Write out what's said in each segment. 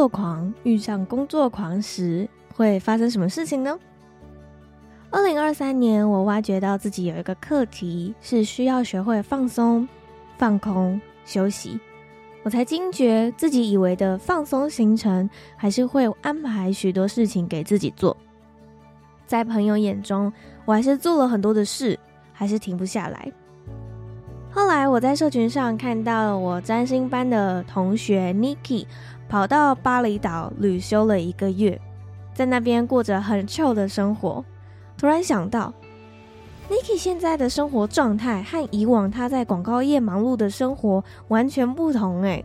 作狂遇上工作狂时，会发生什么事情呢？二零二三年，我挖掘到自己有一个课题，是需要学会放松、放空、休息。我才惊觉，自己以为的放松行程，还是会安排许多事情给自己做。在朋友眼中，我还是做了很多的事，还是停不下来。后来，我在社群上看到了我占星班的同学 Niki。跑到巴厘岛旅修了一个月，在那边过着很 chill 的生活。突然想到，Niki 现在的生活状态和以往他在广告业忙碌的生活完全不同诶。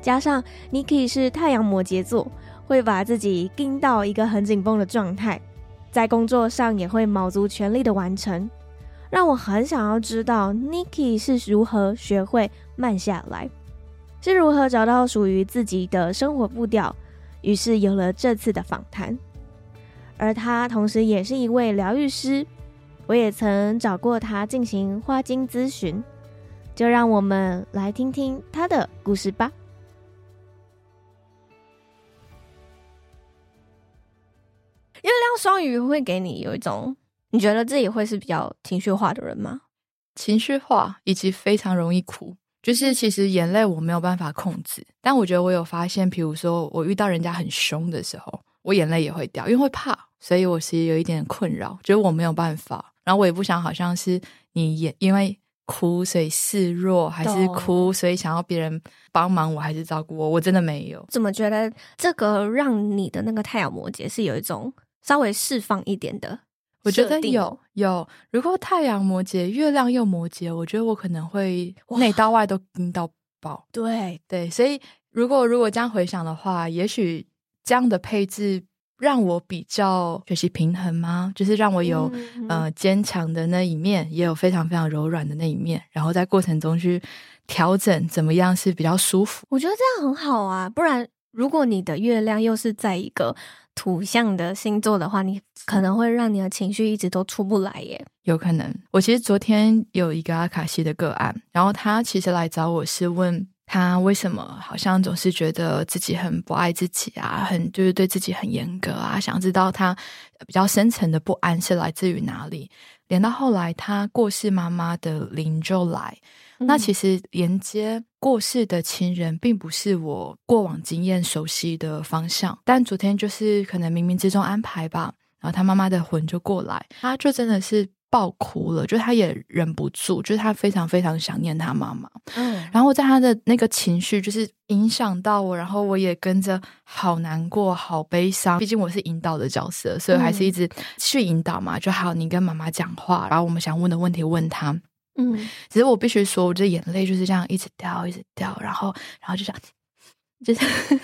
加上 Niki 是太阳摩羯座，会把自己盯到一个很紧绷的状态，在工作上也会卯足全力的完成，让我很想要知道 Niki 是如何学会慢下来。是如何找到属于自己的生活步调？于是有了这次的访谈。而他同时也是一位疗愈师，我也曾找过他进行花精咨询。就让我们来听听他的故事吧。月亮双鱼会给你有一种，你觉得自己会是比较情绪化的人吗？情绪化以及非常容易哭。就是其实眼泪我没有办法控制，但我觉得我有发现，比如说我遇到人家很凶的时候，我眼泪也会掉，因为会怕，所以我其实有一点困扰，就是我没有办法，然后我也不想好像是你也因为哭所以示弱，还是哭所以想要别人帮忙我还是照顾我，我真的没有。怎么觉得这个让你的那个太阳摩羯是有一种稍微释放一点的？我觉得有有，如果太阳摩羯，月亮又摩羯，我觉得我可能会内到外都盯到爆。对对，所以如果如果这样回想的话，也许这样的配置让我比较学习平衡吗？就是让我有、嗯、呃坚强的那一面，也有非常非常柔软的那一面，然后在过程中去调整怎么样是比较舒服。我觉得这样很好啊，不然如果你的月亮又是在一个。土象的星座的话，你可能会让你的情绪一直都出不来耶。有可能。我其实昨天有一个阿卡西的个案，然后他其实来找我是问他为什么好像总是觉得自己很不爱自己啊，很就是对自己很严格啊，想知道他比较深层的不安是来自于哪里。连到后来，他过世妈妈的灵就来。那其实连接过世的亲人，并不是我过往经验熟悉的方向。但昨天就是可能冥冥之中安排吧，然后他妈妈的魂就过来，他就真的是爆哭了，就他也忍不住，就是他非常非常想念他妈妈。嗯，然后在他的那个情绪就是影响到我，然后我也跟着好难过、好悲伤。毕竟我是引导的角色，所以还是一直去引导嘛。就好，你跟妈妈讲话，然后我们想问的问题问他。嗯，只是我必须说，我这眼泪就是这样一直掉，一直掉，然后，然后就这样，就 是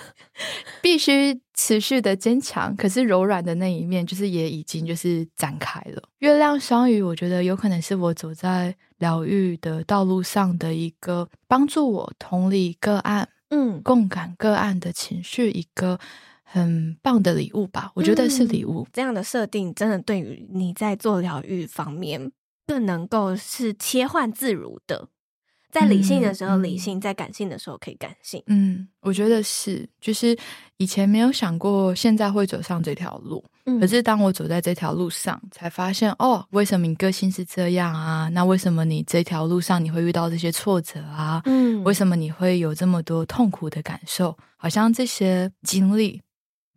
必须持续的坚强。可是柔软的那一面，就是也已经就是展开了。月亮双鱼，我觉得有可能是我走在疗愈的道路上的一个帮助我同理个案，嗯，共感个案的情绪，一个很棒的礼物吧。我觉得是礼物。这样的设定真的对于你在做疗愈方面。更能够是切换自如的，在理性的时候理性，嗯、在感性的时候可以感性。嗯，我觉得是，就是以前没有想过，现在会走上这条路。嗯，可是当我走在这条路上，才发现哦，为什么你个性是这样啊？那为什么你这条路上你会遇到这些挫折啊？嗯，为什么你会有这么多痛苦的感受？好像这些经历。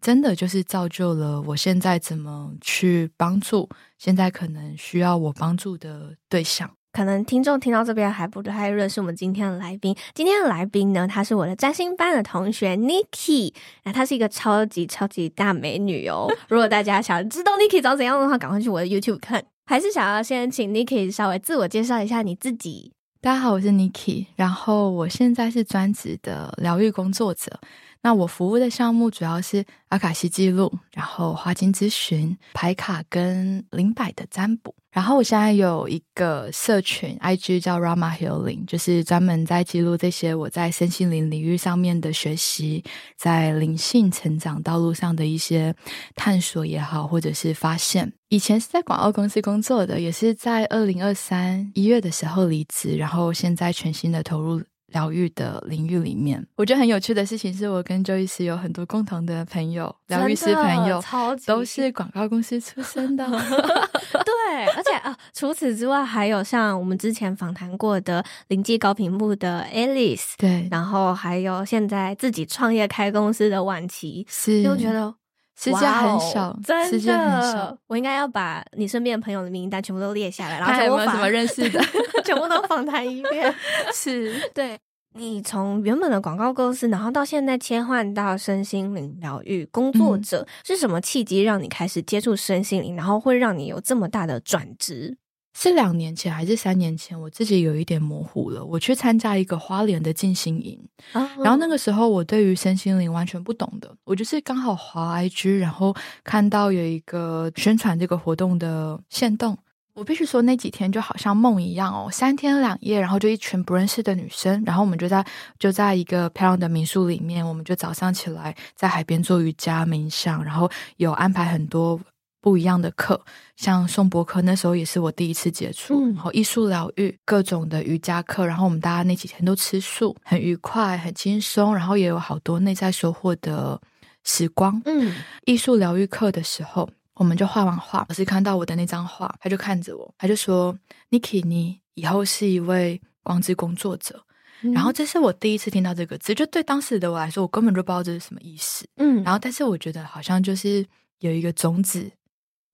真的就是造就了我现在怎么去帮助现在可能需要我帮助的对象。可能听众听到这边还不太认识我们今天的来宾。今天的来宾呢，她是我的占星班的同学 Niki，那她是一个超级超级大美女哦。如果大家想知道 Niki 长怎样的话，赶快去我的 YouTube 看。还是想要先请 Niki 稍微自我介绍一下你自己。大家好，我是 Niki，然后我现在是专职的疗愈工作者。那我服务的项目主要是阿卡西记录，然后花精咨询、牌卡跟灵摆的占卜。然后我现在有一个社群 IG 叫 Rama Healing，就是专门在记录这些我在身心灵领域上面的学习，在灵性成长道路上的一些探索也好，或者是发现。以前是在广告公司工作的，也是在二零二三一月的时候离职，然后现在全新的投入。疗愈的领域里面，我觉得很有趣的事情是我跟 Joyce 有很多共同的朋友，疗愈师朋友，都是广告公司出身的。对，而且啊，除此之外，还有像我们之前访谈过的灵气高屏幕的 Alice，对，然后还有现在自己创业开公司的晚琪，是，就觉得。世界很少，真的。我应该要把你身边的朋友的名单全部都列下来，然后还有没有什么认识的，全部都访谈一遍。是，对，你从原本的广告公司，然后到现在切换到身心灵疗愈工作者，嗯、是什么契机让你开始接触身心灵，然后会让你有这么大的转职？是两年前还是三年前？我自己有一点模糊了。我去参加一个花莲的静心营，哦、然后那个时候我对于身心灵完全不懂的。我就是刚好滑 IG，然后看到有一个宣传这个活动的线动。我必须说那几天就好像梦一样哦，三天两夜，然后就一群不认识的女生，然后我们就在就在一个漂亮的民宿里面，我们就早上起来在海边做瑜伽冥想，然后有安排很多。不一样的课，像颂钵课，那时候也是我第一次接触。嗯、然后艺术疗愈，各种的瑜伽课，然后我们大家那几天都吃素，很愉快，很轻松，然后也有好多内在收获的时光。嗯，艺术疗愈课的时候，我们就画完画，老师看到我的那张画，他就看着我，他就说：“Niki，你以后是一位光之工作者。嗯”然后这是我第一次听到这个字，就对当时的我来说，我根本就不知道这是什么意思。嗯，然后但是我觉得好像就是有一个种子。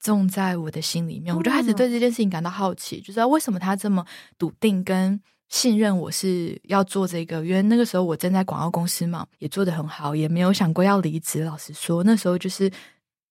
种在我的心里面，我就开始对这件事情感到好奇，就知道为什么他这么笃定跟信任我是要做这个。因为那个时候我正在广告公司嘛，也做得很好，也没有想过要离职。老实说，那时候就是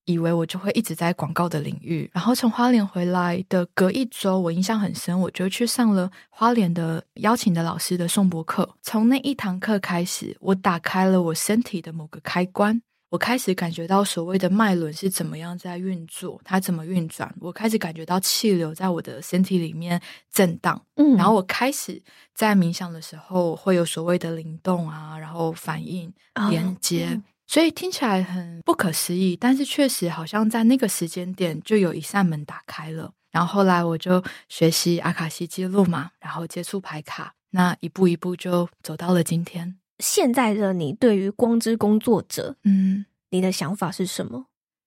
以为我就会一直在广告的领域。然后从花莲回来的隔一周，我印象很深，我就去上了花莲的邀请的老师的颂钵课。从那一堂课开始，我打开了我身体的某个开关。我开始感觉到所谓的脉轮是怎么样在运作，它怎么运转。我开始感觉到气流在我的身体里面震荡，嗯，然后我开始在冥想的时候会有所谓的灵动啊，然后反应连接，哦，所以听起来很不可思议，但是确实好像在那个时间点就有一扇门打开了。然后后来我就学习阿卡西记录嘛，然后接触牌卡，那一步一步就走到了今天。现在的你对于光之工作者，嗯，你的想法是什么？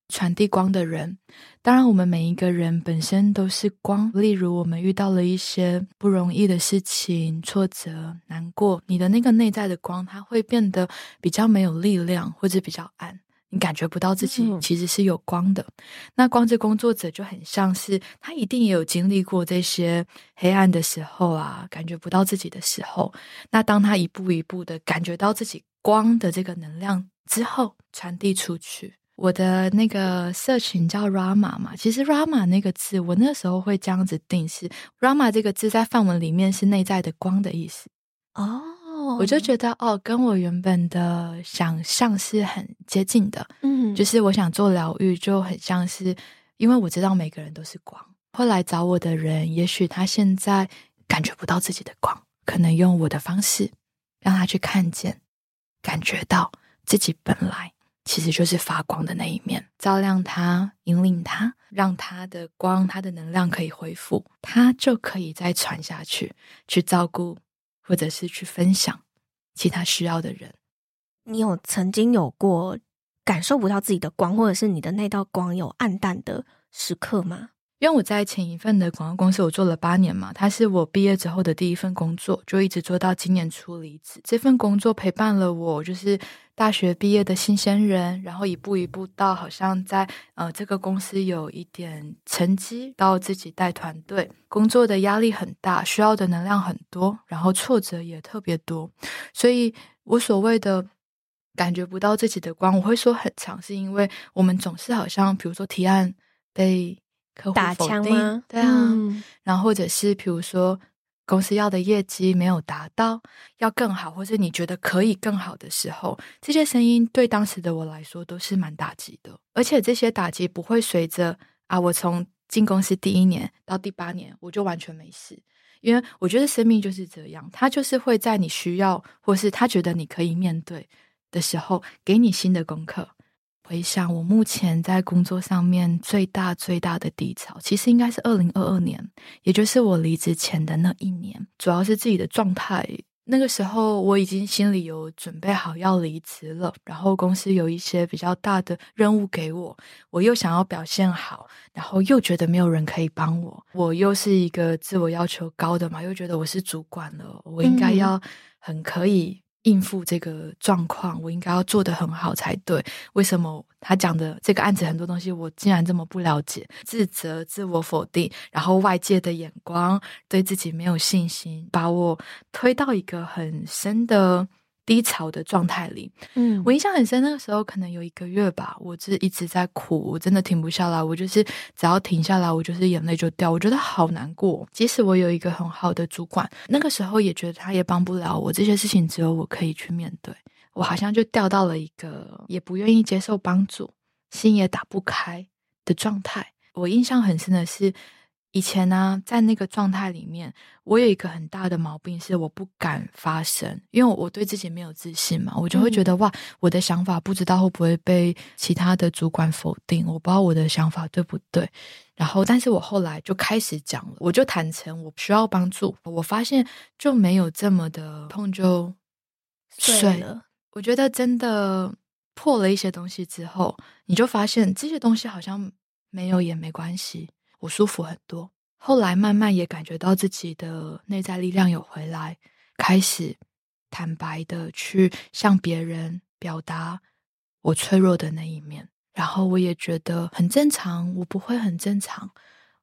传递光的人，当然我们每一个人本身都是光。例如，我们遇到了一些不容易的事情、挫折、难过，你的那个内在的光，它会变得比较没有力量，或者比较暗。你感觉不到自己其实是有光的，嗯、那光之工作者就很像是他一定也有经历过这些黑暗的时候啊，感觉不到自己的时候。那当他一步一步的感觉到自己光的这个能量之后，传递出去。我的那个社群叫 Rama 嘛，其实 Rama 那个字，我那时候会这样子定是 Rama 这个字在范文里面是内在的光的意思哦。我就觉得哦，跟我原本的想象是很接近的。嗯，就是我想做疗愈，就很像是，因为我知道每个人都是光。会来找我的人，也许他现在感觉不到自己的光，可能用我的方式让他去看见，感觉到自己本来其实就是发光的那一面，照亮他，引领他，让他的光、他的能量可以恢复，他就可以再传下去，去照顾。或者是去分享其他需要的人。你有曾经有过感受不到自己的光，或者是你的那道光有暗淡的时刻吗？因为我在前一份的广告公司，我做了八年嘛，它是我毕业之后的第一份工作，就一直做到今年初离职。这份工作陪伴了我，就是大学毕业的新鲜人，然后一步一步到好像在呃这个公司有一点成绩，到自己带团队，工作的压力很大，需要的能量很多，然后挫折也特别多，所以我所谓的感觉不到自己的光，我会说很长，是因为我们总是好像比如说提案被。客户打枪吗？对啊，嗯、然后或者是比如说公司要的业绩没有达到，要更好，或者你觉得可以更好的时候，这些声音对当时的我来说都是蛮打击的。而且这些打击不会随着啊，我从进公司第一年到第八年我就完全没事，因为我觉得生命就是这样，他就是会在你需要或是他觉得你可以面对的时候，给你新的功课。回想我目前在工作上面最大最大的低潮，其实应该是二零二二年，也就是我离职前的那一年。主要是自己的状态，那个时候我已经心里有准备好要离职了，然后公司有一些比较大的任务给我，我又想要表现好，然后又觉得没有人可以帮我，我又是一个自我要求高的嘛，又觉得我是主管了，我应该要很可以。应付这个状况，我应该要做得很好才对。为什么他讲的这个案子很多东西，我竟然这么不了解？自责、自我否定，然后外界的眼光，对自己没有信心，把我推到一个很深的。低潮的状态里，嗯，我印象很深。那个时候可能有一个月吧，我是一直在哭，我真的停不下来。我就是只要停下来，我就是眼泪就掉。我觉得好难过。即使我有一个很好的主管，那个时候也觉得他也帮不了我。这些事情只有我可以去面对。我好像就掉到了一个也不愿意接受帮助、心也打不开的状态。我印象很深的是。以前呢，在那个状态里面，我有一个很大的毛病，是我不敢发声，因为我对自己没有自信嘛，我就会觉得哇，我的想法不知道会不会被其他的主管否定，我不知道我的想法对不对。然后，但是我后来就开始讲了，我就坦诚我需要帮助，我发现就没有这么的痛就碎了。我觉得真的破了一些东西之后，你就发现这些东西好像没有也没关系。我舒服很多，后来慢慢也感觉到自己的内在力量有回来，开始坦白的去向别人表达我脆弱的那一面，然后我也觉得很正常，我不会很正常，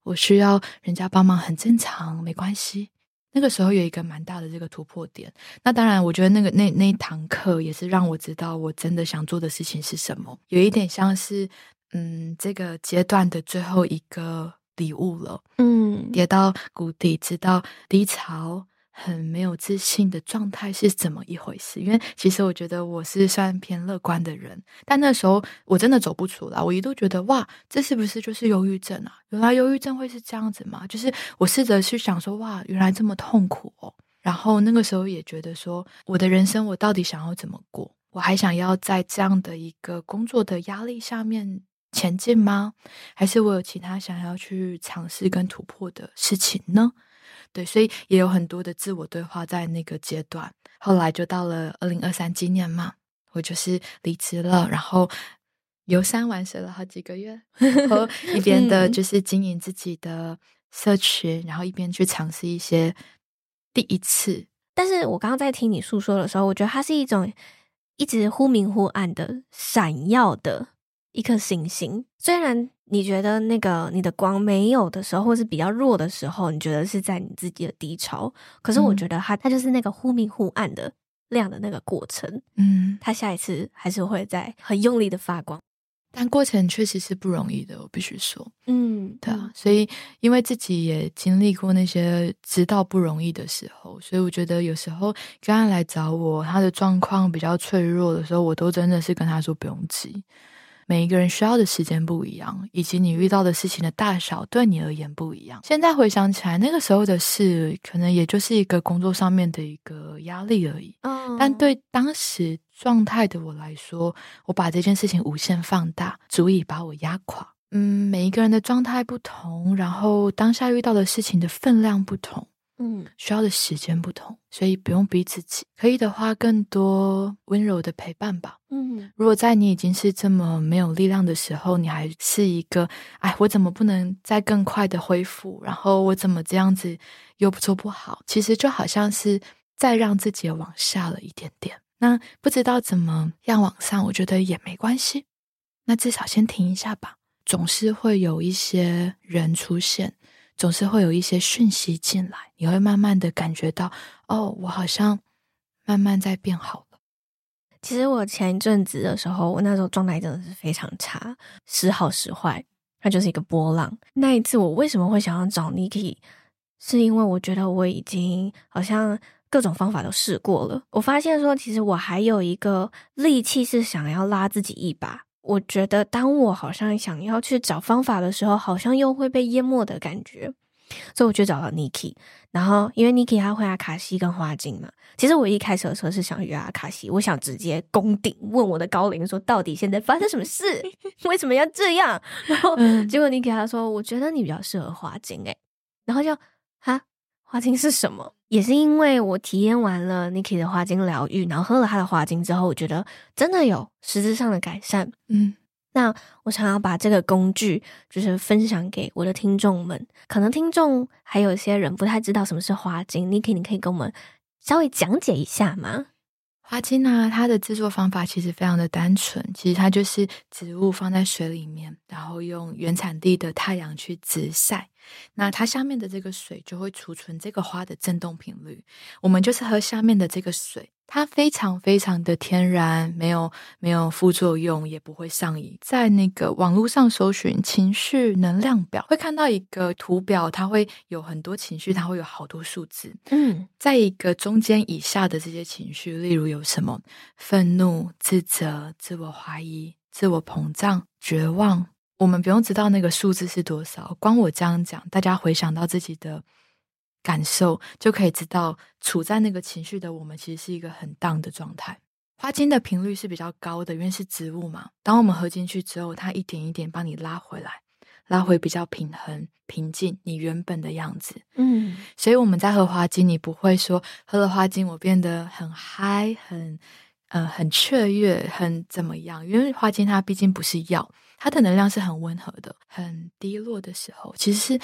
我需要人家帮忙很正常，没关系。那个时候有一个蛮大的这个突破点，那当然我觉得那个那那一堂课也是让我知道我真的想做的事情是什么，有一点像是嗯这个阶段的最后一个。礼物了，嗯，跌到谷底，直到低潮，很没有自信的状态是怎么一回事？因为其实我觉得我是算偏乐观的人，但那时候我真的走不出来。我一度觉得哇，这是不是就是忧郁症啊？原来忧郁症会是这样子吗？就是我试着去想说，哇，原来这么痛苦哦。然后那个时候也觉得说，我的人生我到底想要怎么过？我还想要在这样的一个工作的压力下面。前进吗？还是我有其他想要去尝试跟突破的事情呢？对，所以也有很多的自我对话在那个阶段。后来就到了二零二三今年嘛，我就是离职了，然后游山玩水了好几个月，然后一边的就是经营自己的社群，然后一边去尝试一些第一次。但是我刚刚在听你诉说的时候，我觉得它是一种一直忽明忽暗的闪耀的。一颗星星，虽然你觉得那个你的光没有的时候，或是比较弱的时候，你觉得是在你自己的低潮，可是我觉得它它就是那个忽明忽暗的亮的那个过程，嗯，它下一次还是会在很用力的发光，但过程确实是不容易的，我必须说，嗯，对啊，所以因为自己也经历过那些知道不容易的时候，所以我觉得有时候刚刚来找我，他的状况比较脆弱的时候，我都真的是跟他说不用急。每一个人需要的时间不一样，以及你遇到的事情的大小对你而言不一样。现在回想起来，那个时候的事，可能也就是一个工作上面的一个压力而已。嗯，但对当时状态的我来说，我把这件事情无限放大，足以把我压垮。嗯，每一个人的状态不同，然后当下遇到的事情的分量不同。嗯，需要的时间不同，所以不用逼自己。可以的话，更多温柔的陪伴吧。嗯，如果在你已经是这么没有力量的时候，你还是一个，哎，我怎么不能再更快的恢复？然后我怎么这样子又做不好？其实就好像是再让自己往下了一点点。那不知道怎么样往上，我觉得也没关系。那至少先停一下吧。总是会有一些人出现。总是会有一些讯息进来，你会慢慢的感觉到，哦，我好像慢慢在变好了。其实我前一阵子的时候，我那时候状态真的是非常差，时好时坏。它就是一个波浪。那一次我为什么会想要找 Niki，是因为我觉得我已经好像各种方法都试过了。我发现说，其实我还有一个利器是想要拉自己一把。我觉得当我好像想要去找方法的时候，好像又会被淹没的感觉。所以我就找了 Niki，然后因为 Niki 他会阿卡西跟花精嘛，其实我一开始的时候是想约阿卡西，我想直接攻顶问我的高龄说，到底现在发生什么事，为什么要这样？然后结果 Niki 他说，我觉得你比较适合花精诶，然后就哈，花精是什么？也是因为我体验完了 Niki 的花精疗愈，然后喝了他的花精之后，我觉得真的有实质上的改善，嗯。那我想要把这个工具，就是分享给我的听众们。可能听众还有一些人不太知道什么是花精，Niki，你可以跟我们稍微讲解一下吗？花精呢，它的制作方法其实非常的单纯，其实它就是植物放在水里面，然后用原产地的太阳去直晒，那它下面的这个水就会储存这个花的振动频率，我们就是喝下面的这个水。它非常非常的天然，没有没有副作用，也不会上瘾。在那个网络上搜寻情绪能量表，会看到一个图表，它会有很多情绪，它会有好多数字。嗯，在一个中间以下的这些情绪，例如有什么愤怒、自责、自我怀疑、自我膨胀、绝望，我们不用知道那个数字是多少，光我这样讲，大家回想到自己的。感受就可以知道，处在那个情绪的我们，其实是一个很 down 的状态。花精的频率是比较高的，因为是植物嘛。当我们喝进去之后，它一点一点帮你拉回来，拉回比较平衡、平静，你原本的样子。嗯，所以我们在喝花精，你不会说喝了花精我变得很嗨、很呃很雀跃、很怎么样？因为花精它毕竟不是药，它的能量是很温和的。很低落的时候，其实是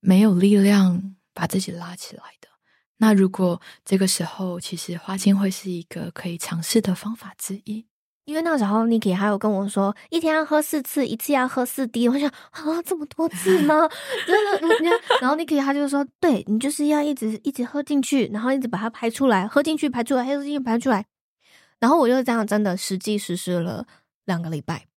没有力量。把自己拉起来的。那如果这个时候，其实花精会是一个可以尝试的方法之一。因为那时候 Niki 还有跟我说，一天要喝四次，一次要喝四滴。我想啊，这么多次吗？真的？然后 Niki 他就说，对，你就是要一直一直喝进去，然后一直把它排出来，喝进去排出来，喝进去排出来。然后我就是这样真的实际实施了两个礼拜，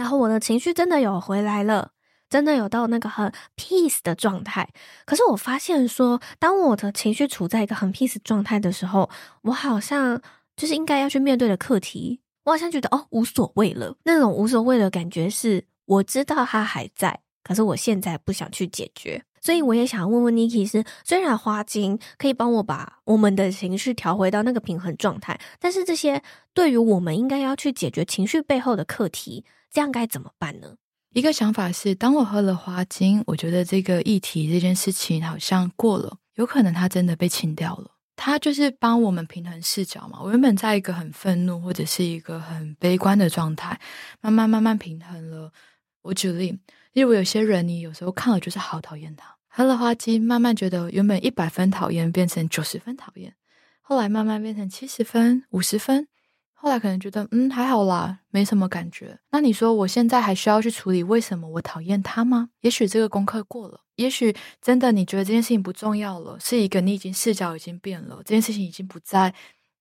然后我的情绪真的有回来了。真的有到那个很 peace 的状态，可是我发现说，当我的情绪处在一个很 peace 状态的时候，我好像就是应该要去面对的课题，我好像觉得哦无所谓了。那种无所谓的感觉是，我知道它还在，可是我现在不想去解决。所以我也想问问 Niki 是，虽然花精可以帮我把我们的情绪调回到那个平衡状态，但是这些对于我们应该要去解决情绪背后的课题，这样该怎么办呢？一个想法是，当我喝了花精，我觉得这个议题这件事情好像过了，有可能它真的被清掉了。它就是帮我们平衡视角嘛。我原本在一个很愤怒或者是一个很悲观的状态，慢慢慢慢平衡了。我举例，例如有些人，你有时候看了就是好讨厌他，喝了花精，慢慢觉得原本一百分讨厌变成九十分讨厌，后来慢慢变成七十分、五十分。后来可能觉得，嗯，还好啦，没什么感觉。那你说我现在还需要去处理为什么我讨厌他吗？也许这个功课过了，也许真的你觉得这件事情不重要了，是一个你已经视角已经变了，这件事情已经不再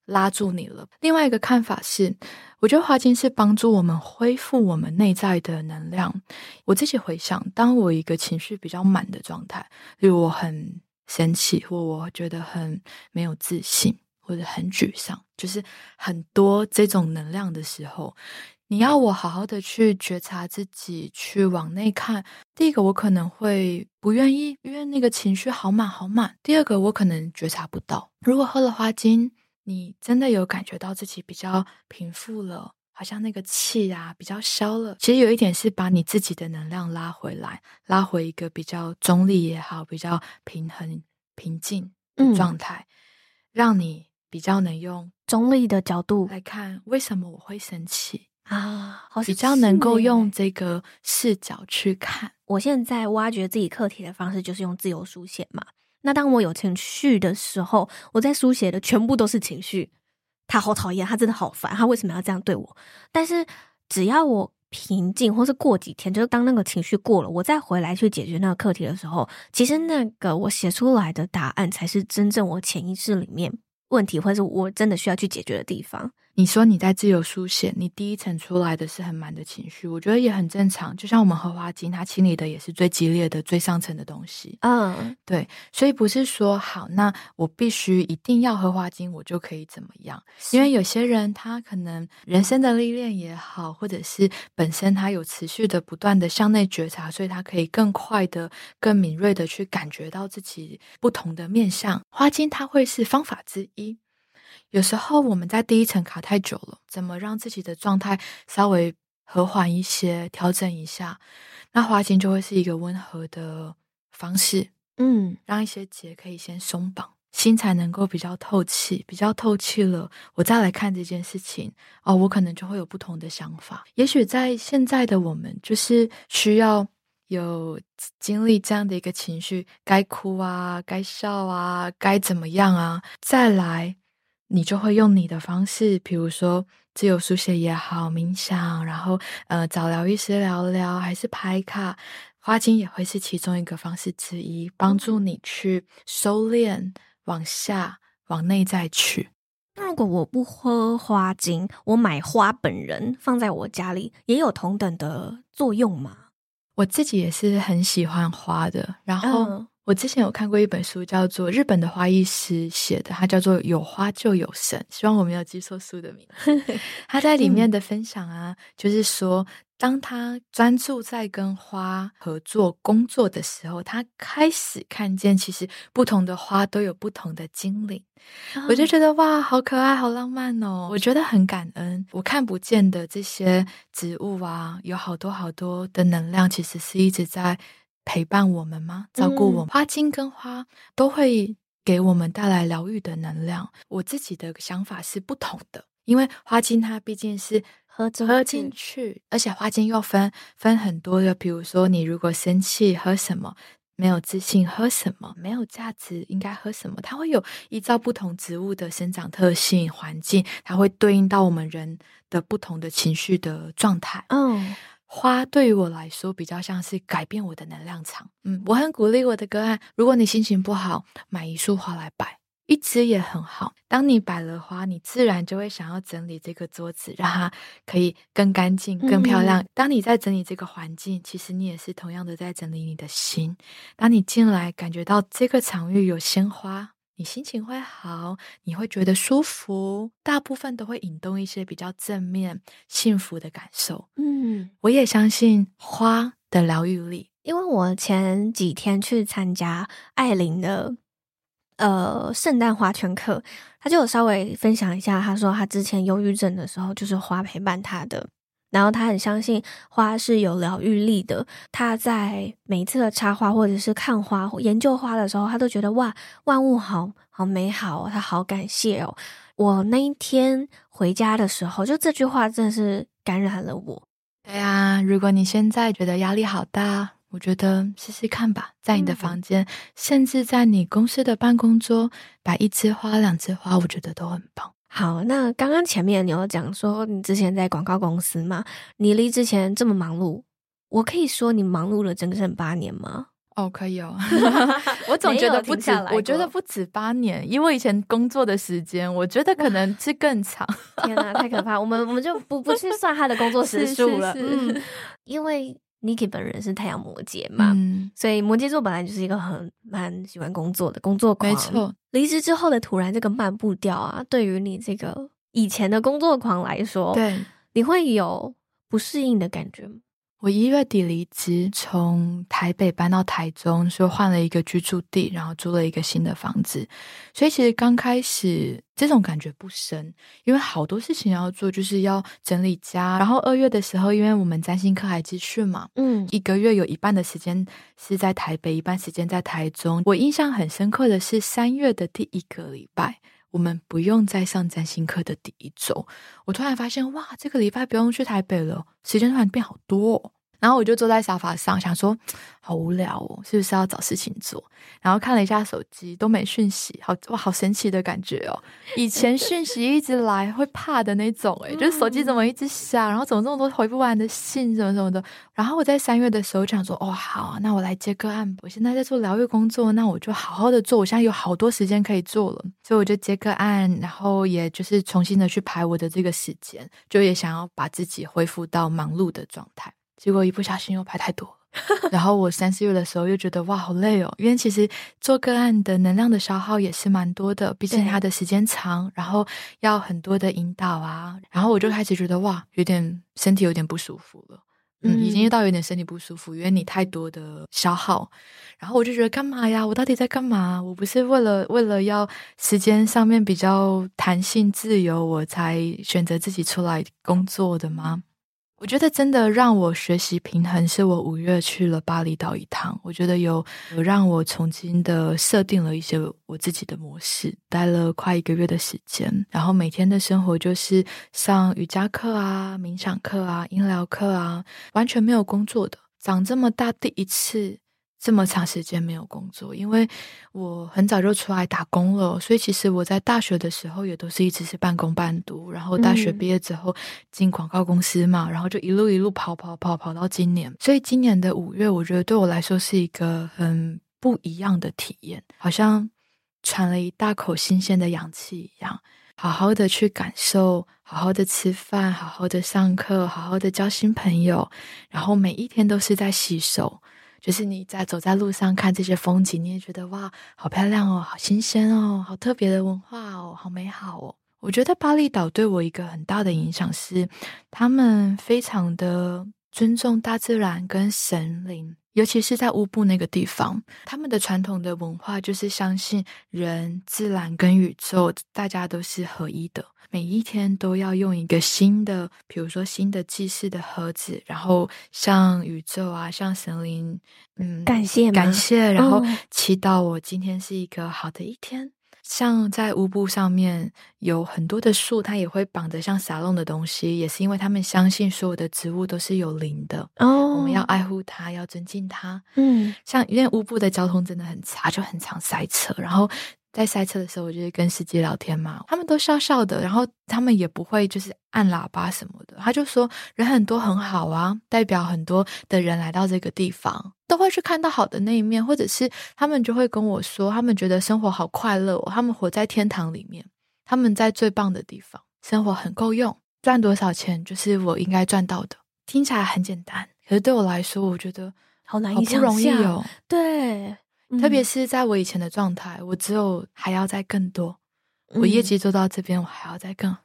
拉住你了。另外一个看法是，我觉得花精是帮助我们恢复我们内在的能量。我自己回想，当我一个情绪比较满的状态，例如我很生气，或我觉得很没有自信。或者很沮丧，就是很多这种能量的时候，你要我好好的去觉察自己，去往内看。第一个，我可能会不愿意，因为那个情绪好满好满。第二个，我可能觉察不到。如果喝了花精，你真的有感觉到自己比较平复了，好像那个气啊比较消了。其实有一点是把你自己的能量拉回来，拉回一个比较中立也好，比较平衡平静的状态，嗯、让你。比较能用中立的角度来看，为什么我会生气啊？好，比较能够用这个视角去看。我现在挖掘自己课题的方式就是用自由书写嘛。那当我有情绪的时候，我在书写的全部都是情绪。他好讨厌，他真的好烦，他为什么要这样对我？但是只要我平静，或是过几天，就是当那个情绪过了，我再回来去解决那个课题的时候，其实那个我写出来的答案才是真正我潜意识里面。问题，或者是我真的需要去解决的地方。你说你在自由书写，你第一层出来的是很满的情绪，我觉得也很正常。就像我们荷花精，它清理的也是最激烈的、最上层的东西。嗯，对，所以不是说好，那我必须一定要荷花精，我就可以怎么样？因为有些人他可能人生的历练也好，或者是本身他有持续的不断的向内觉察，所以他可以更快的、更敏锐的去感觉到自己不同的面向。花精它会是方法之一。有时候我们在第一层卡太久了，怎么让自己的状态稍微和缓一些，调整一下？那花精就会是一个温和的方式，嗯，让一些结可以先松绑，心才能够比较透气，比较透气了，我再来看这件事情哦，我可能就会有不同的想法。也许在现在的我们，就是需要有经历这样的一个情绪，该哭啊，该笑啊，该怎么样啊，再来。你就会用你的方式，比如说自由书写也好，冥想，然后呃找疗愈师聊聊，还是拍卡，花精也会是其中一个方式之一，帮助你去收敛，往下，往内在去。那如果我不喝花精，我买花本人放在我家里，也有同等的作用吗？我自己也是很喜欢花的，然后。嗯我之前有看过一本书，叫做日本的花艺师写的，它叫做《有花就有神》，希望我没有记错书的名字。他在里面的分享啊，嗯、就是说，当他专注在跟花合作工作的时候，他开始看见其实不同的花都有不同的精灵。哦、我就觉得哇，好可爱，好浪漫哦！我觉得很感恩，我看不见的这些植物啊，有好多好多的能量，其实是一直在。陪伴我们吗？照顾我们？嗯、花精跟花都会给我们带来疗愈的能量。我自己的想法是不同的，因为花精它毕竟是喝喝进去，而且花精又分分很多的。比如说，你如果生气喝什么，没有自信喝什么，没有价值应该喝什么，它会有依照不同植物的生长特性、环境，它会对应到我们人的不同的情绪的状态。嗯。花对于我来说比较像是改变我的能量场，嗯，我很鼓励我的个案，如果你心情不好，买一束花来摆，一支也很好。当你摆了花，你自然就会想要整理这个桌子，让它可以更干净、更漂亮。嗯、当你在整理这个环境，其实你也是同样的在整理你的心。当你进来，感觉到这个场域有鲜花。你心情会好，你会觉得舒服，大部分都会引动一些比较正面、幸福的感受。嗯，我也相信花的疗愈力，因为我前几天去参加艾琳的呃圣诞花圈课，他就有稍微分享一下，他说他之前忧郁症的时候，就是花陪伴他的。然后他很相信花是有疗愈力的。他在每一次的插花或者是看花、研究花的时候，他都觉得哇，万物好好美好哦，他好感谢哦。我那一天回家的时候，就这句话真的是感染了我。对啊，如果你现在觉得压力好大，我觉得试试看吧，在你的房间，嗯、甚至在你公司的办公桌摆一枝花、两枝花，我觉得都很棒。好，那刚刚前面你有讲说你之前在广告公司嘛？你离之前这么忙碌，我可以说你忙碌了整整八年吗？哦，可以哦。我总觉得不止，我觉得不止八年，因为以前工作的时间，我觉得可能是更长。天哪，太可怕！我们我们就不不去算他的工作 时数了，是是是嗯，因为。Niki 本人是太阳摩羯嘛，嗯、所以摩羯座本来就是一个很蛮喜欢工作的工作狂。没错，离职之后的突然这个慢步调啊，对于你这个以前的工作狂来说，对，你会有不适应的感觉吗？我一月底离职，从台北搬到台中，说换了一个居住地，然后租了一个新的房子。所以其实刚开始这种感觉不深，因为好多事情要做，就是要整理家。然后二月的时候，因为我们占星课还继续嘛，嗯，一个月有一半的时间是在台北，一半时间在台中。我印象很深刻的是三月的第一个礼拜。我们不用再上占星课的第一周，我突然发现，哇，这个礼拜不用去台北了，时间突然变好多哦。然后我就坐在沙发上，想说好无聊哦，是不是要找事情做？然后看了一下手机，都没讯息，好哇，好神奇的感觉哦。以前讯息一直来会怕的那种，诶，就是手机怎么一直响，然后怎么这么多回不完的信什么什么的。然后我在三月的时候就想说，哦好，那我来接个案。我现在在做疗愈工作，那我就好好的做。我现在有好多时间可以做了，所以我就接个案，然后也就是重新的去排我的这个时间，就也想要把自己恢复到忙碌的状态。结果一不小心又排太多，然后我三四月的时候又觉得哇好累哦，因为其实做个案的能量的消耗也是蛮多的，毕竟它的时间长，然后要很多的引导啊，然后我就开始觉得哇有点身体有点不舒服了，嗯，已经遇到有点身体不舒服，因为你太多的消耗，然后我就觉得干嘛呀？我到底在干嘛？我不是为了为了要时间上面比较弹性自由，我才选择自己出来工作的吗？我觉得真的让我学习平衡，是我五月去了巴厘岛一趟。我觉得有有让我重新的设定了一些我自己的模式，待了快一个月的时间。然后每天的生活就是上瑜伽课啊、冥想课啊、音疗课啊，完全没有工作的。长这么大第一次。这么长时间没有工作，因为我很早就出来打工了，所以其实我在大学的时候也都是一直是半工半读。然后大学毕业之后进广告公司嘛，然后就一路一路跑跑跑跑到今年。所以今年的五月，我觉得对我来说是一个很不一样的体验，好像喘了一大口新鲜的氧气一样，好好的去感受，好好的吃饭，好好的上课，好好的交新朋友，然后每一天都是在吸收。就是你在走在路上看这些风景，你也觉得哇，好漂亮哦，好新鲜哦，好特别的文化哦，好美好哦。我觉得巴厘岛对我一个很大的影响是，他们非常的尊重大自然跟神灵，尤其是在乌布那个地方，他们的传统的文化就是相信人、自然跟宇宙，大家都是合一的。每一天都要用一个新的，比如说新的祭祀的盒子，然后向宇宙啊，向神灵，嗯，感谢感谢，然后祈祷我今天是一个好的一天。哦、像在乌布上面有很多的树，它也会绑着像撒龙的东西，也是因为他们相信所有的植物都是有灵的哦，我们要爱护它，要尊敬它。嗯，像因为乌布的交通真的很差，就很常塞车，然后。在塞车的时候，我就会跟司机聊天嘛，他们都笑笑的，然后他们也不会就是按喇叭什么的。他就说人很多很好啊，代表很多的人来到这个地方都会去看到好的那一面，或者是他们就会跟我说，他们觉得生活好快乐哦，他们活在天堂里面，他们在最棒的地方，生活很够用，赚多少钱就是我应该赚到的。听起来很简单，可是对我来说，我觉得好难，好不容易哦，对。特别是在我以前的状态，我只有还要再更多。我业绩做到这边，我还要再更。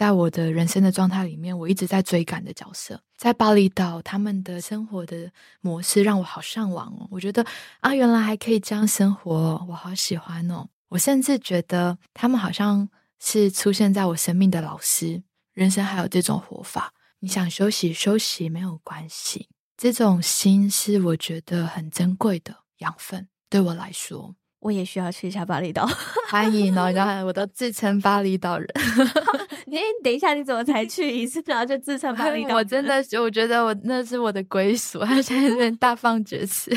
在我的人生的状态里面，我一直在追赶的角色。在巴厘岛，他们的生活的模式让我好向往哦。我觉得啊，原来还可以这样生活，我好喜欢哦。我甚至觉得他们好像是出现在我生命的老师。人生还有这种活法，你想休息休息没有关系。这种心是我觉得很珍贵的养分。对我来说，我也需要去一下巴厘岛。欢迎哦，然后我都自称巴厘岛人。你 等一下，你怎么才去一次，然后就自称巴厘岛？我真的，我觉得我那是我的归属。他现在有点大放厥词，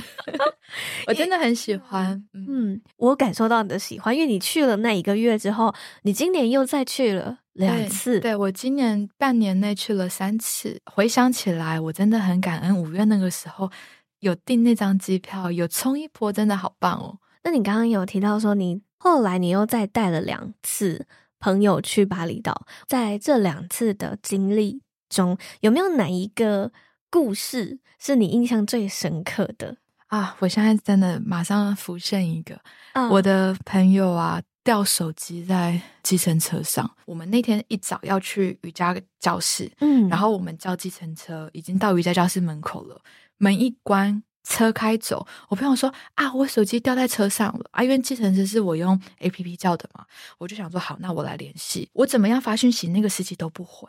我真的很喜欢。嗯，我感受到你的喜欢，因为你去了那一个月之后，你今年又再去了两次。对，对，我今年半年内去了三次。回想起来，我真的很感恩五月那个时候。有订那张机票，有冲一波，真的好棒哦！那你刚刚有提到说，你后来你又再带了两次朋友去巴厘岛，在这两次的经历中，有没有哪一个故事是你印象最深刻的啊？我现在真的马上浮现一个，嗯、我的朋友啊，掉手机在计程车上。我们那天一早要去瑜伽教室，嗯，然后我们叫计程车，已经到瑜伽教室门口了。门一关，车开走，我朋友说啊，我手机掉在车上了啊，因为计程车是我用 APP 叫的嘛，我就想说好，那我来联系。我怎么样发讯息，那个司机都不回，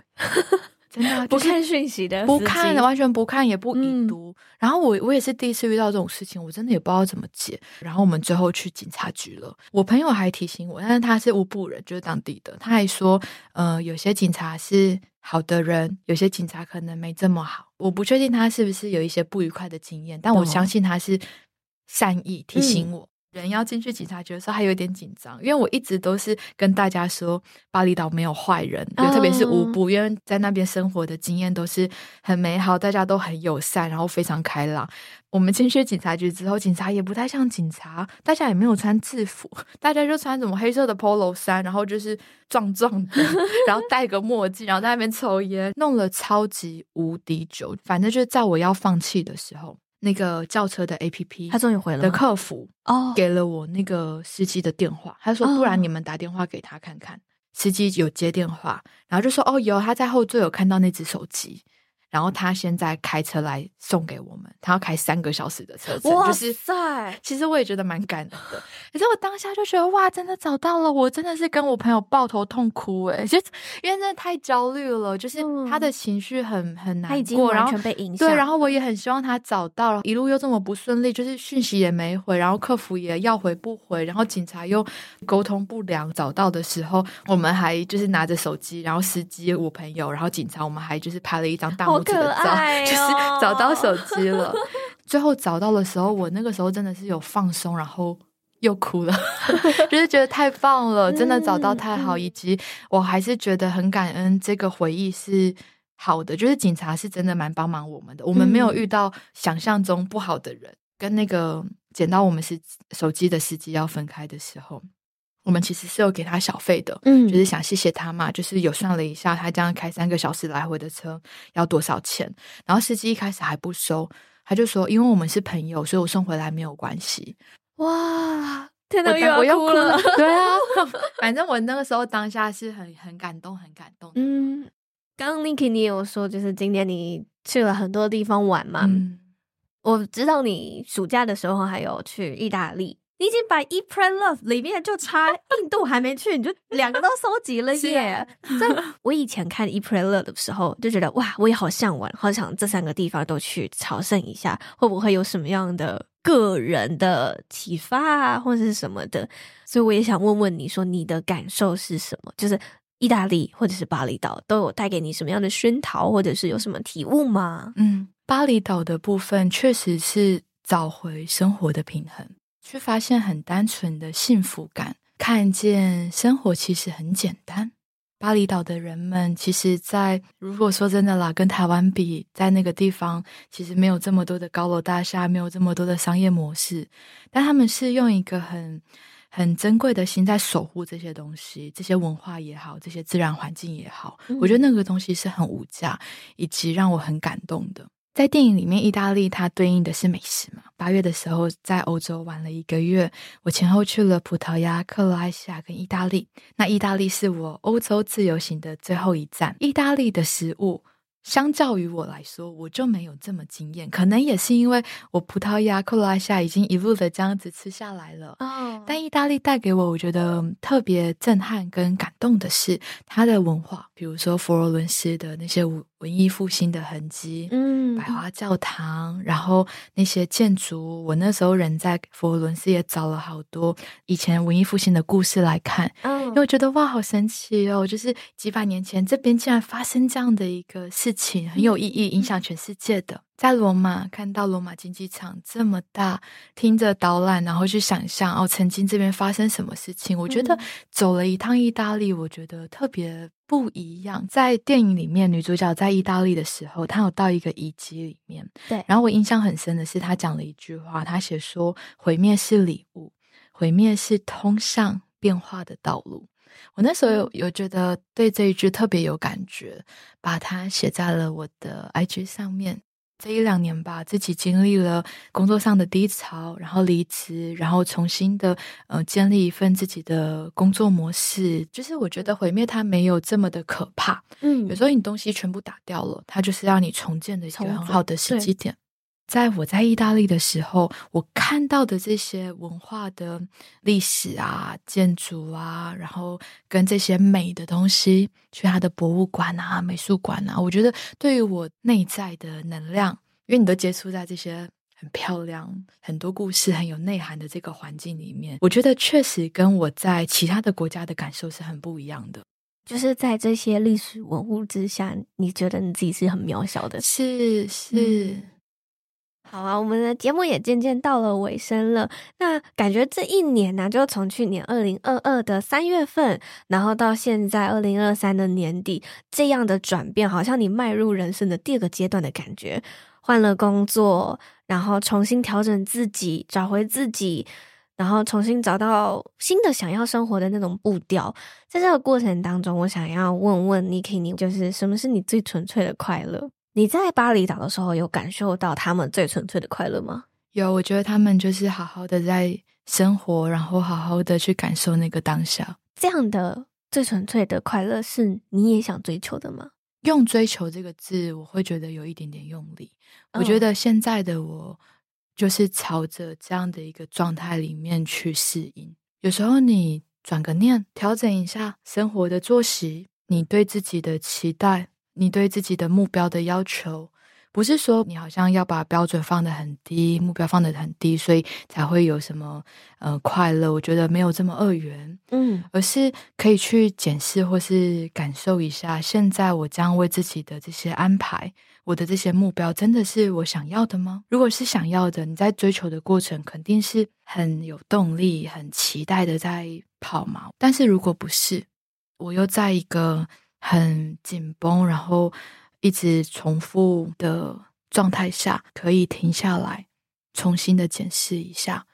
真的不看讯息的，不看，完全不看，也不已读。嗯、然后我我也是第一次遇到这种事情，我真的也不知道怎么解。然后我们最后去警察局了，我朋友还提醒我，但是他是乌布人，就是当地的，他还说，呃，有些警察是好的人，有些警察可能没这么好。我不确定他是不是有一些不愉快的经验，但我相信他是善意提醒我。嗯人要进去警察局的时候，还有点紧张，因为我一直都是跟大家说，巴厘岛没有坏人，就特别是乌布，因为在那边生活的经验都是很美好，大家都很友善，然后非常开朗。我们进去警察局之后，警察也不太像警察，大家也没有穿制服，大家就穿什么黑色的 polo 衫，然后就是壮壮的，然后戴个墨镜，然后在那边抽烟，弄了超级无敌久，反正就是在我要放弃的时候。那个叫车的 APP，他终于回了。的客服哦，给了我那个司机的电话，他说：“不然你们打电话给他看看。”司机有接电话，然后就说：“哦，有，他在后座有看到那只手机。”然后他现在开车来送给我们，他要开三个小时的车程，哇塞！就是、其实我也觉得蛮感动的，可是我当下就觉得哇，真的找到了，我真的是跟我朋友抱头痛哭诶，就因为真的太焦虑了，就是他的情绪很很难过，他已经完全被影响。对，然后我也很希望他找到了，一路又这么不顺利，就是讯息也没回，然后客服也要回不回，然后警察又沟通不良，找到的时候，我们还就是拿着手机，然后司机我朋友，然后警察，我们还就是拍了一张大。可爱、哦，就是找到手机了。最后找到的时候，我那个时候真的是有放松，然后又哭了，就是觉得太棒了，真的找到太好，以及我还是觉得很感恩，这个回忆是好的。就是警察是真的蛮帮忙我们的，我们没有遇到想象中不好的人。跟那个捡到我们是手机的司机要分开的时候。我们其实是有给他小费的，嗯，就是想谢谢他嘛，就是有算了一下，他这样开三个小时来回的车要多少钱。然后司机一开始还不收，他就说因为我们是朋友，所以我送回来没有关系。哇，天哪，我又哭了。对啊，反正我那个时候当下是很很感动，很感动。嗯，刚刚 Niki 你也有说，就是今年你去了很多地方玩嘛，嗯，我知道你暑假的时候还有去意大利。你已经把 Eat Pray Love 里面就差印度还没去，你就两个都收集了 耶！所以我以前看 Eat Pray Love 的时候，就觉得哇，我也好向往，好想这三个地方都去朝圣一下，会不会有什么样的个人的启发啊，或者是什么的？所以我也想问问你说，你的感受是什么？就是意大利或者是巴厘岛都有带给你什么样的熏陶，或者是有什么体悟吗？嗯，巴厘岛的部分确实是找回生活的平衡。去发现很单纯的幸福感，看见生活其实很简单。巴厘岛的人们，其实在，在如果说真的啦，跟台湾比，在那个地方其实没有这么多的高楼大厦，没有这么多的商业模式，但他们是用一个很很珍贵的心在守护这些东西，这些文化也好，这些自然环境也好，嗯、我觉得那个东西是很无价，以及让我很感动的。在电影里面，意大利它对应的是美食嘛。八月的时候，在欧洲玩了一个月，我前后去了葡萄牙、克罗埃西亚跟意大利。那意大利是我欧洲自由行的最后一站。意大利的食物。相较于我来说，我就没有这么惊艳。可能也是因为我葡萄牙、克罗埃西亚已经一路的这样子吃下来了。Oh. 但意大利带给我，我觉得特别震撼跟感动的是它的文化，比如说佛罗伦斯的那些文文艺复兴的痕迹，嗯，百花教堂，然后那些建筑。我那时候人在佛罗伦斯也找了好多以前文艺复兴的故事来看，oh. 因为我觉得哇，好神奇哦！就是几百年前这边竟然发生这样的一个事。情很有意义，影响全世界的。在罗马看到罗马竞技场这么大，听着导览，然后去想象哦，曾经这边发生什么事情。我觉得走了一趟意大利，我觉得特别不一样。在电影里面，女主角在意大利的时候，她有到一个遗迹里面，对。然后我印象很深的是，她讲了一句话，她写说：“毁灭是礼物，毁灭是通向变化的道路。”我那时候有有觉得对这一句特别有感觉，把它写在了我的 IG 上面。这一两年吧，自己经历了工作上的低潮，然后离职，然后重新的呃建立一份自己的工作模式。就是我觉得毁灭它没有这么的可怕，嗯，有时候你东西全部打掉了，它就是让你重建的一个很好的时机点。在我在意大利的时候，我看到的这些文化的历史啊、建筑啊，然后跟这些美的东西，去它的博物馆啊、美术馆啊，我觉得对于我内在的能量，因为你都接触在这些很漂亮、很多故事、很有内涵的这个环境里面，我觉得确实跟我在其他的国家的感受是很不一样的。就是在这些历史文物之下，你觉得你自己是很渺小的？是是。嗯好啊，我们的节目也渐渐到了尾声了。那感觉这一年呢、就从去年二零二二的三月份，然后到现在二零二三的年底，这样的转变，好像你迈入人生的第二个阶段的感觉。换了工作，然后重新调整自己，找回自己，然后重新找到新的想要生活的那种步调。在这个过程当中，我想要问问 Niki，你就是什么是你最纯粹的快乐？你在巴厘岛的时候，有感受到他们最纯粹的快乐吗？有，我觉得他们就是好好的在生活，然后好好的去感受那个当下。这样的最纯粹的快乐，是你也想追求的吗？用“追求”这个字，我会觉得有一点点用力。哦。我觉得现在的我，就是朝着这样的一个状态里面去适应。有时候你转个念，调整一下生活的作息，你对自己的期待。你对自己的目标的要求，不是说你好像要把标准放得很低，目标放得很低，所以才会有什么呃快乐。我觉得没有这么二元，嗯，而是可以去检视或是感受一下，现在我将为自己的这些安排，我的这些目标，真的是我想要的吗？如果是想要的，你在追求的过程肯定是很有动力、很期待的在跑嘛。但是如果不是，我又在一个。很紧绷，然后一直重复的状态下，可以停下来，重新的检视一下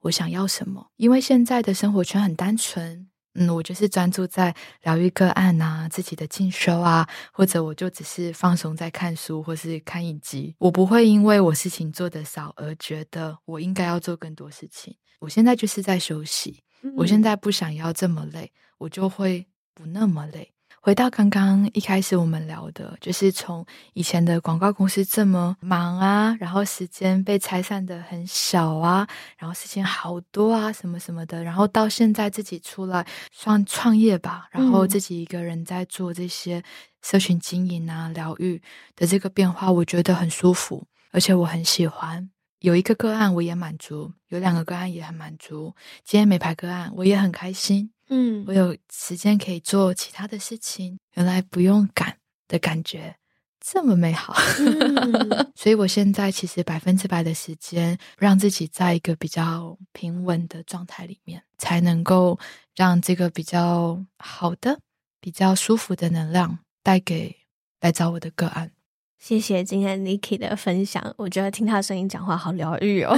我想要什么。因为现在的生活圈很单纯，嗯，我就是专注在疗愈个案啊，自己的进修啊，或者我就只是放松在看书或是看影集。我不会因为我事情做的少而觉得我应该要做更多事情。我现在就是在休息，嗯，我现在不想要这么累，我就会不那么累。回到刚刚一开始我们聊的，就是从以前的广告公司这么忙啊，然后时间被拆散的很小啊，然后事情好多啊，什么什么的，然后到现在自己出来算创业吧，然后自己一个人在做这些社群经营啊、疗愈的这个变化，我觉得很舒服，而且我很喜欢。有一个个案我也满足，有两个个案也很满足，今天没排个案我也很开心。嗯，我有时间可以做其他的事情，原来不用赶的感觉这么美好。嗯、所以我现在其实百分之百的时间，让自己在一个比较平稳的状态里面，才能够让这个比较好的、比较舒服的能量带给来找我的个案。谢谢今天 Niki 的分享，我觉得听他的声音讲话好疗愈哦。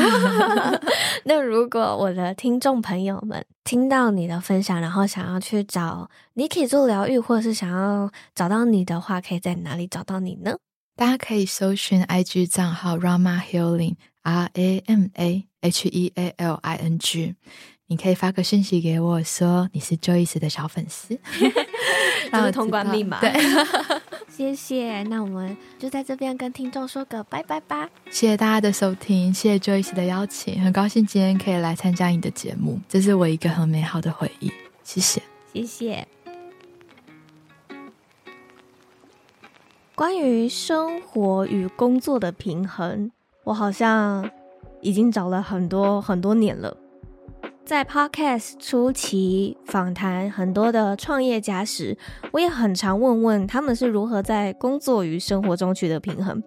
那如果我的听众朋友们听到你的分享，然后想要去找 Niki 做疗愈，或者是想要找到你的话，可以在哪里找到你呢？大家可以搜寻 IG 账号 Rama Healing，R A M A H E A L I N G。你可以发个讯息给我说你是 Joyce 的小粉丝，然后通关密码。对。谢谢，那我们就在这边跟听众说个拜拜吧。谢谢大家的收听，谢谢 Joyce 的邀请，很高兴今天可以来参加你的节目，这是我一个很美好的回忆。谢谢，谢谢。关于生活与工作的平衡，我好像已经找了很多很多年了。在 Podcast 初期访谈很多的创业家时，我也很常问问他们是如何在工作与生活中取得平衡。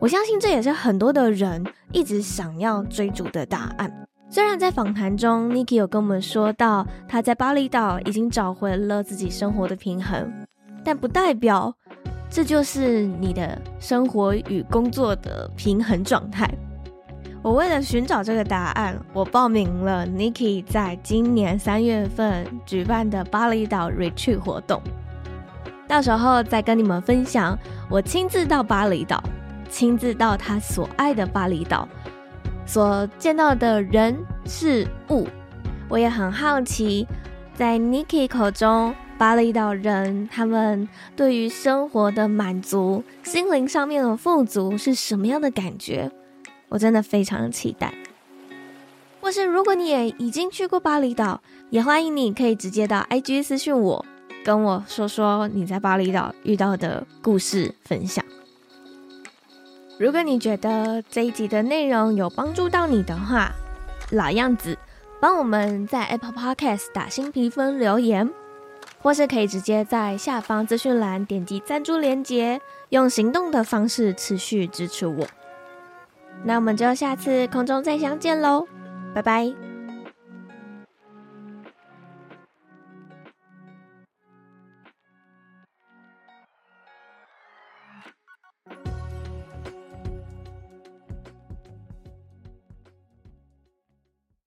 我相信这也是很多的人一直想要追逐的答案。虽然在访谈中，Niki 有跟我们说到他在巴厘岛已经找回了自己生活的平衡，但不代表这就是你的生活与工作的平衡状态。我为了寻找这个答案，我报名了 Niki 在今年三月份举办的巴厘岛 Retreat 活动。到时候再跟你们分享我亲自到巴厘岛，亲自到他所爱的巴厘岛，所见到的人事物。我也很好奇，在 Niki 口中，巴厘岛人他们对于生活的满足、心灵上面的富足是什么样的感觉？我真的非常期待。或是如果你也已经去过巴厘岛，也欢迎你可以直接到 IG 私讯我，跟我说说你在巴厘岛遇到的故事分享。如果你觉得这一集的内容有帮助到你的话，老样子，帮我们在 Apple Podcast 打新评分留言，或是可以直接在下方资讯栏点击赞助连接，用行动的方式持续支持我。那我们就下次空中再相见喽，拜拜。